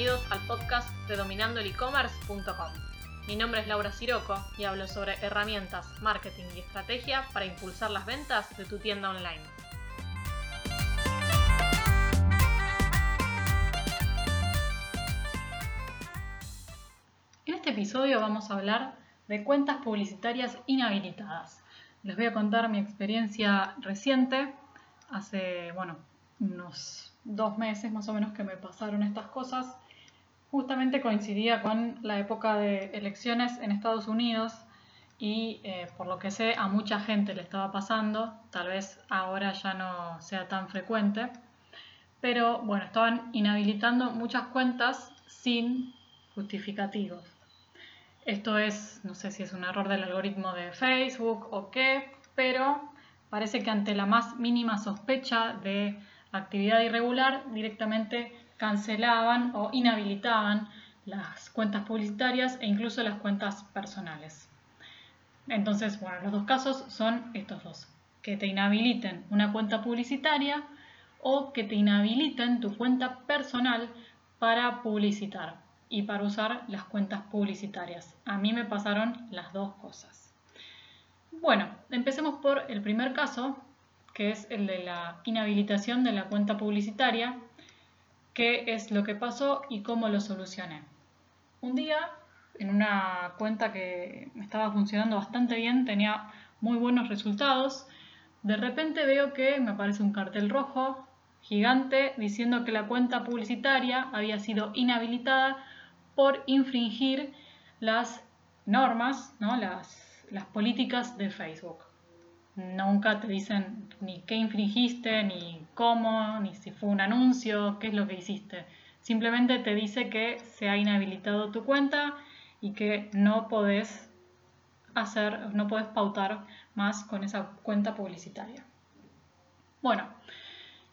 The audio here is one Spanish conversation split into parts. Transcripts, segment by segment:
bienvenidos al podcast de dominandoelecommerce.com. Mi nombre es Laura Siroco y hablo sobre herramientas, marketing y estrategia para impulsar las ventas de tu tienda online. En este episodio vamos a hablar de cuentas publicitarias inhabilitadas. Les voy a contar mi experiencia reciente, hace, bueno, unos dos meses más o menos que me pasaron estas cosas. Justamente coincidía con la época de elecciones en Estados Unidos y eh, por lo que sé a mucha gente le estaba pasando, tal vez ahora ya no sea tan frecuente, pero bueno, estaban inhabilitando muchas cuentas sin justificativos. Esto es, no sé si es un error del algoritmo de Facebook o qué, pero parece que ante la más mínima sospecha de actividad irregular, directamente cancelaban o inhabilitaban las cuentas publicitarias e incluso las cuentas personales. Entonces, bueno, los dos casos son estos dos, que te inhabiliten una cuenta publicitaria o que te inhabiliten tu cuenta personal para publicitar y para usar las cuentas publicitarias. A mí me pasaron las dos cosas. Bueno, empecemos por el primer caso, que es el de la inhabilitación de la cuenta publicitaria, qué es lo que pasó y cómo lo solucioné. Un día, en una cuenta que estaba funcionando bastante bien, tenía muy buenos resultados, de repente veo que me aparece un cartel rojo gigante diciendo que la cuenta publicitaria había sido inhabilitada por infringir las normas, ¿no? las, las políticas de Facebook. Nunca te dicen ni qué infringiste, ni cómo, ni si fue un anuncio, qué es lo que hiciste. Simplemente te dice que se ha inhabilitado tu cuenta y que no podés hacer, no puedes pautar más con esa cuenta publicitaria. Bueno,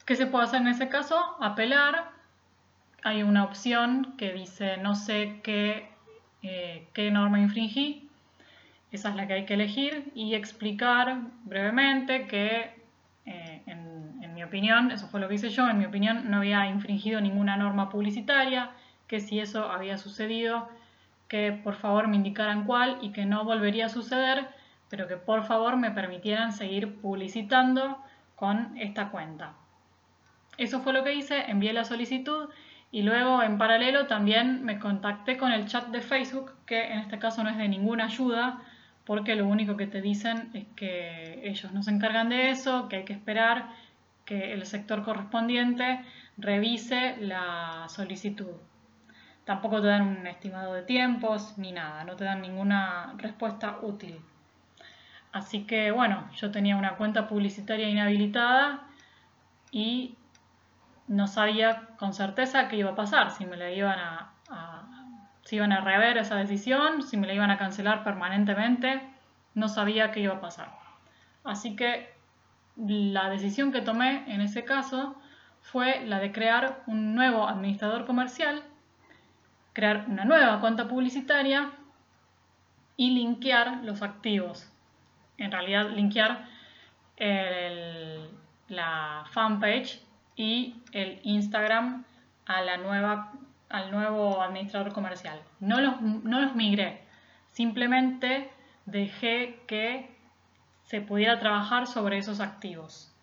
¿qué se puede hacer en ese caso? Apelar. Hay una opción que dice no sé qué, eh, qué norma infringí, esa es la que hay que elegir y explicar brevemente que, eh, en, en, mi opinión, eso fue lo que hice yo, en mi opinión no había infringido ninguna norma publicitaria, que si eso había sucedido, que por favor me indicaran cuál y que no volvería a suceder, pero que por favor me permitieran seguir publicitando con esta cuenta. Eso fue lo que hice, envié la solicitud y luego en paralelo también me contacté con el chat de Facebook, que en este caso no es de ninguna ayuda, porque lo único que te dicen es que ellos no se encargan de eso, que hay que esperar que el sector correspondiente revise la solicitud. Tampoco te dan un estimado de tiempos ni nada, no te dan ninguna respuesta útil. Así que bueno, yo tenía una cuenta publicitaria inhabilitada y no sabía con certeza qué iba a pasar, si me la iban a, si iban a rever esa decisión, si me la iban a cancelar permanentemente, no sabía qué iba a pasar. Así que la decisión que tomé en ese caso fue la de crear un nuevo administrador comercial, crear una nueva cuenta publicitaria y linkear los activos. En realidad, linkear la fanpage y el Instagram a la nueva al nuevo administrador comercial. No los, no los migré, simplemente dejé que se pudiera trabajar sobre esos activos.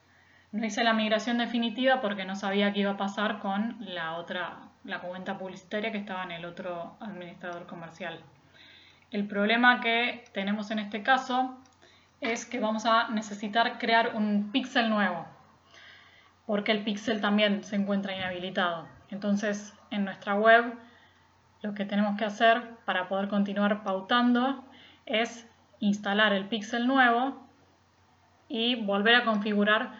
No hice la migración definitiva porque no sabía qué iba a pasar con la otra, la cuenta publicitaria que estaba en el otro administrador comercial. El problema que tenemos en este caso es que vamos a necesitar crear un pixel nuevo, porque el pixel también se encuentra inhabilitado. Entonces, en nuestra web, lo que tenemos que hacer para poder continuar pautando es instalar el pixel nuevo y volver a configurar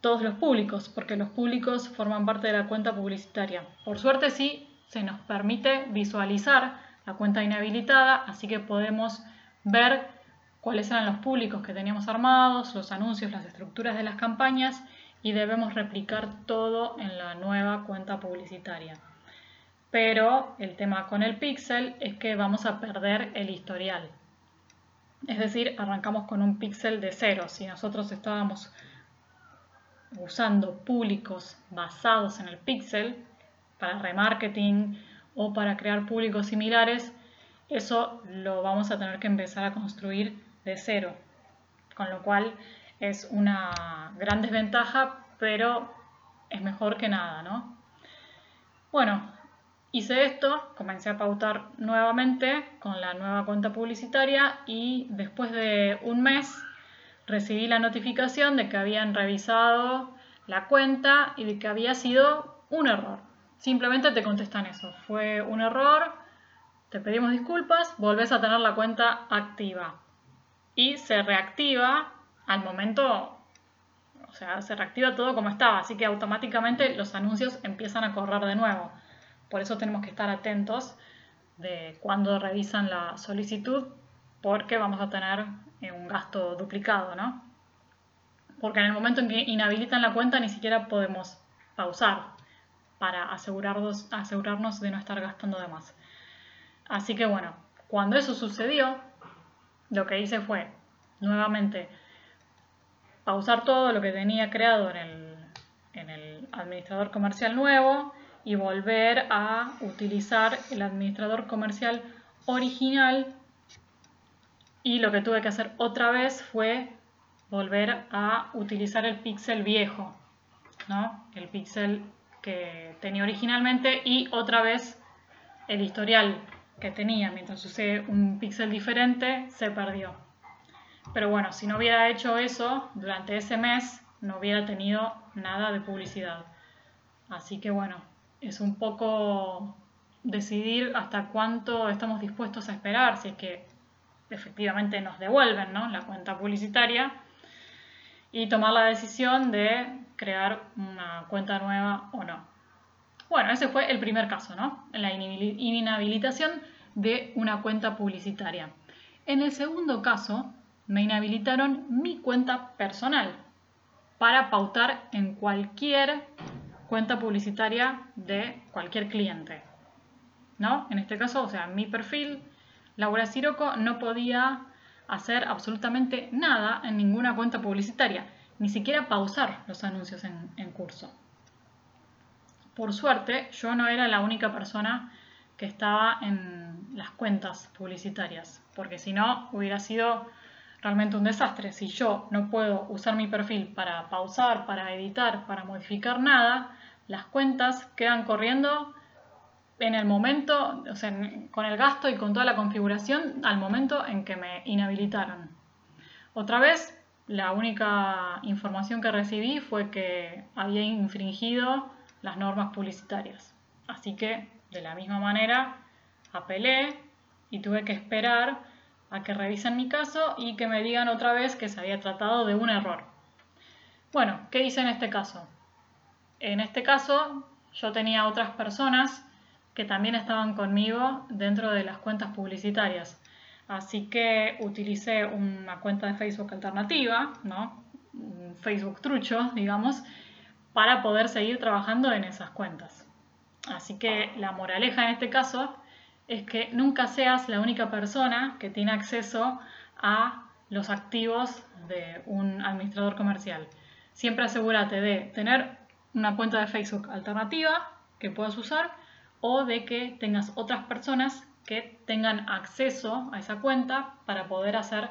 todos los públicos, porque los públicos forman parte de la cuenta publicitaria. Por suerte sí se nos permite visualizar la cuenta inhabilitada, así que podemos ver cuáles eran los públicos que teníamos armados, los anuncios, las estructuras de las campañas y debemos replicar todo en la nueva cuenta publicitaria. Pero el tema con el pixel es que vamos a perder el historial. Es decir, arrancamos con un pixel de cero. Si nosotros estábamos usando públicos basados en el pixel para remarketing o para crear públicos similares, eso lo vamos a tener que empezar a construir de cero. Con lo cual es una gran desventaja, pero es mejor que nada, ¿no? Bueno, hice esto, comencé a pautar nuevamente con la nueva cuenta publicitaria y después de un mes recibí la notificación de que habían revisado la cuenta y de que había sido un error. Simplemente te contestan eso, fue un error, te pedimos disculpas, volvés a tener la cuenta activa y se reactiva al momento, o sea, se reactiva todo como estaba, así que automáticamente los anuncios empiezan a correr de nuevo. Por eso tenemos que estar atentos de cuando revisan la solicitud, porque vamos a tener eh, un gasto duplicado, ¿no? Porque en el momento en que inhabilitan la cuenta ni siquiera podemos pausar para asegurarnos, de no estar gastando de más. Así que bueno, cuando eso sucedió, lo que hice fue nuevamente pausar todo lo que tenía creado en el administrador comercial nuevo y volver a utilizar el administrador comercial original y lo que tuve que hacer otra vez fue volver a utilizar el pixel viejo, ¿no? El pixel que tenía originalmente y otra vez el historial que tenía mientras usé un pixel diferente se perdió. Pero bueno, si no hubiera hecho eso durante ese mes, no hubiera tenido nada de publicidad. Así que bueno, es un poco decidir hasta cuánto estamos dispuestos a esperar, si es que efectivamente nos devuelven la cuenta publicitaria y tomar la decisión de crear una cuenta nueva o no. Bueno, ese fue el primer caso, ¿no? La inhabilitación de una cuenta publicitaria. En el segundo caso, me inhabilitaron mi cuenta personal para pautar en cualquier cuenta publicitaria de cualquier cliente. ¿No? En este caso, o sea, mi perfil Laura Siroco no podía hacer absolutamente nada en ninguna cuenta publicitaria, ni siquiera pausar los anuncios en, curso. Por suerte, yo no era la única persona que estaba en las cuentas publicitarias, porque si no hubiera sido realmente un desastre. Si yo no puedo usar mi perfil para pausar, para editar, para modificar nada, las cuentas quedan corriendo en el momento, o sea, con el gasto y con toda la configuración al momento en que me inhabilitaron. Otra vez, la única información que recibí fue que había infringido las normas publicitarias. Así que, de la misma manera, apelé y tuve que esperar a que revisen mi caso y que me digan otra vez que se había tratado de un error. Bueno, ¿qué hice en este caso? En este caso, yo tenía otras personas que también estaban conmigo dentro de las cuentas publicitarias. Así que utilicé una cuenta de Facebook alternativa, ¿no? Facebook trucho, digamos, para poder seguir trabajando en esas cuentas. Así que la moraleja en este caso es que nunca seas la única persona que tiene acceso a los activos de un administrador comercial. Siempre asegúrate de tener una cuenta de Facebook alternativa que puedas usar o de que tengas otras personas que tengan acceso a esa cuenta para poder hacer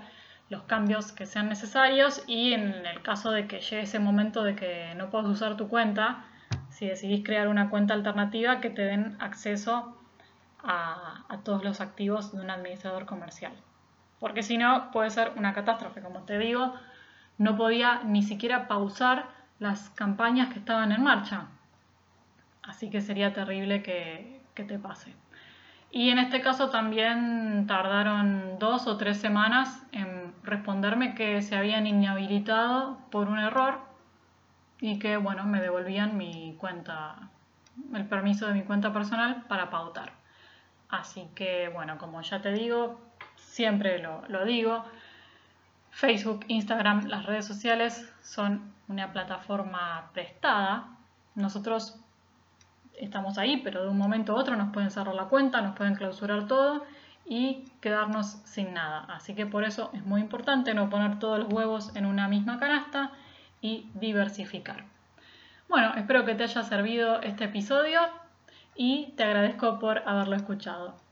los cambios que sean necesarios y en el caso de que llegue ese momento de que no puedas usar tu cuenta, si decidís crear una cuenta alternativa que te den acceso a, todos los activos de un administrador comercial. Porque si no, puede ser una catástrofe. Como te digo, no podía ni siquiera pausar las campañas que estaban en marcha. Así que sería terrible que, te pase. Y en este caso también tardaron dos o tres semanas en responderme que se habían inhabilitado por un error y que, bueno, me devolvían mi cuenta, el permiso de mi cuenta personal para pautar. Así que, bueno, como ya te digo, siempre lo, digo, Facebook, Instagram, las redes sociales son una plataforma prestada. Nosotros estamos ahí, pero de un momento a otro nos pueden cerrar la cuenta, nos pueden clausurar todo y quedarnos sin nada. Así que por eso es muy importante no poner todos los huevos en una misma canasta y diversificar. Bueno, espero que te haya servido este episodio y te agradezco por haberlo escuchado.